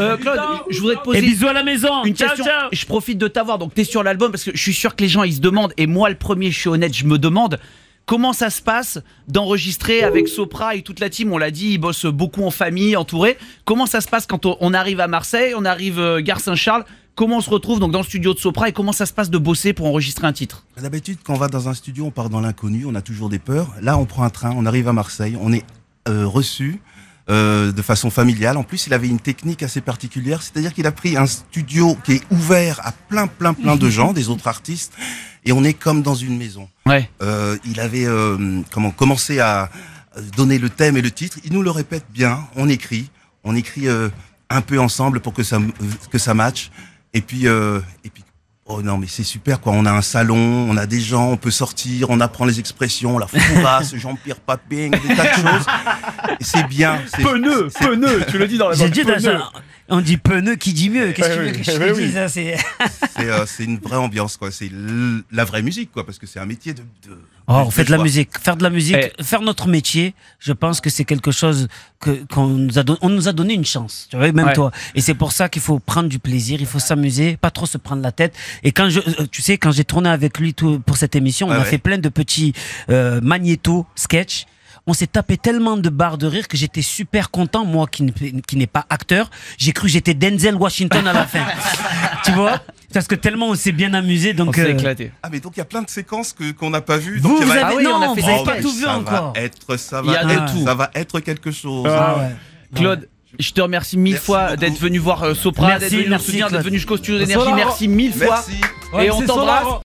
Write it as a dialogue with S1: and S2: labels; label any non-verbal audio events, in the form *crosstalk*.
S1: Euh, Claude, je voudrais te
S2: Et
S1: poser
S2: bisous à la maison.
S1: une
S2: ciao,
S1: question.
S2: ciao.
S1: Je profite de t'avoir. Donc, t'es sur l'album parce que je suis sûr que les gens ils se demandent, et moi le premier, je suis honnête, je me demande comment ça se passe d'enregistrer avec Sopra et toute la team. On l'a dit, ils bossent beaucoup en famille, entourés. Comment ça se passe quand on, on arrive à Marseille, on arrive euh, Gare Saint-Charles? Comment on se retrouve donc dans le studio de Sopra et comment ça se passe de bosser pour enregistrer un titre?
S3: D'habitude, quand on va dans un studio, on part dans l'inconnu, on a toujours des peurs. Là, on prend un train, on arrive à Marseille, on est euh, reçu euh, de façon familiale. En plus, il avait une technique assez particulière, c'est-à-dire qu'il a pris un studio qui est ouvert à plein, plein, plein de *laughs* gens, des autres artistes, et on est comme dans une maison.
S1: Ouais.
S3: Euh, il avait euh, comment commencé à donner le thème et le titre. Il nous le répète bien. On écrit, on écrit euh, un peu ensemble pour que ça que ça matche. Et puis euh, et puis oh non mais c'est super quoi. On a un salon, on a des gens, on peut sortir, on apprend les expressions, la fourrasse, *laughs* Jean-Pierre Papin, des tas de choses. Et C'est bien.
S1: Pneu, pneu, tu le dis dans la
S2: J'ai dit dans on dit pneu qui dit mieux? Qu'est-ce que tu veux que je te dise ça, c'est- *laughs*
S3: C'est euh, c'est une vraie ambiance quoi. C'est l- la vraie musique quoi parce que c'est un métier de. de
S2: Oh, on
S3: de
S2: fait de la musique. Faire de la musique,
S1: Eh.
S2: faire notre métier, je pense que c'est quelque chose que qu'on nous a donné. On nous a donné une chance, tu vois, même
S1: Ouais.
S2: toi. Et c'est pour ça qu'il faut prendre du plaisir, il faut s'amuser, pas trop se prendre la tête. Et quand je, euh, tu sais, quand j'ai tourné avec lui tout, pour cette émission, on
S3: Ouais,
S2: a
S3: ouais.
S2: fait plein de petits euh, magnéto sketch. On s'est tapé tellement de barres de rire que j'étais super content, moi qui, qui n'ai pas acteur. J'ai cru que j'étais Denzel Washington à la fin. *laughs* tu vois? Parce que tellement on s'est bien amusé.
S1: On
S2: Donc,
S1: s'est
S2: euh,
S1: éclaté.
S3: Ah mais donc il y a plein de séquences que qu'on n'a pas vues.
S2: vous,
S3: donc il y
S2: vous
S3: a-
S2: avez,
S1: Ah oui,
S2: non,
S1: on a fait
S2: vous
S1: des
S2: avez pas tout vu
S3: ça
S2: encore.
S3: Va être, ça va être,
S1: tout.
S3: ça va être quelque chose.
S2: Ah ouais.
S1: Claude, je te remercie mille
S3: Merci
S1: fois d'être venu voir euh, Sopra,
S2: Merci,
S1: d'être venu nous
S2: merci,
S1: soutenir, d'être venu jusqu'au studio d'énergie. Merci mille fois.
S3: Merci.
S1: Et on t'embrasse.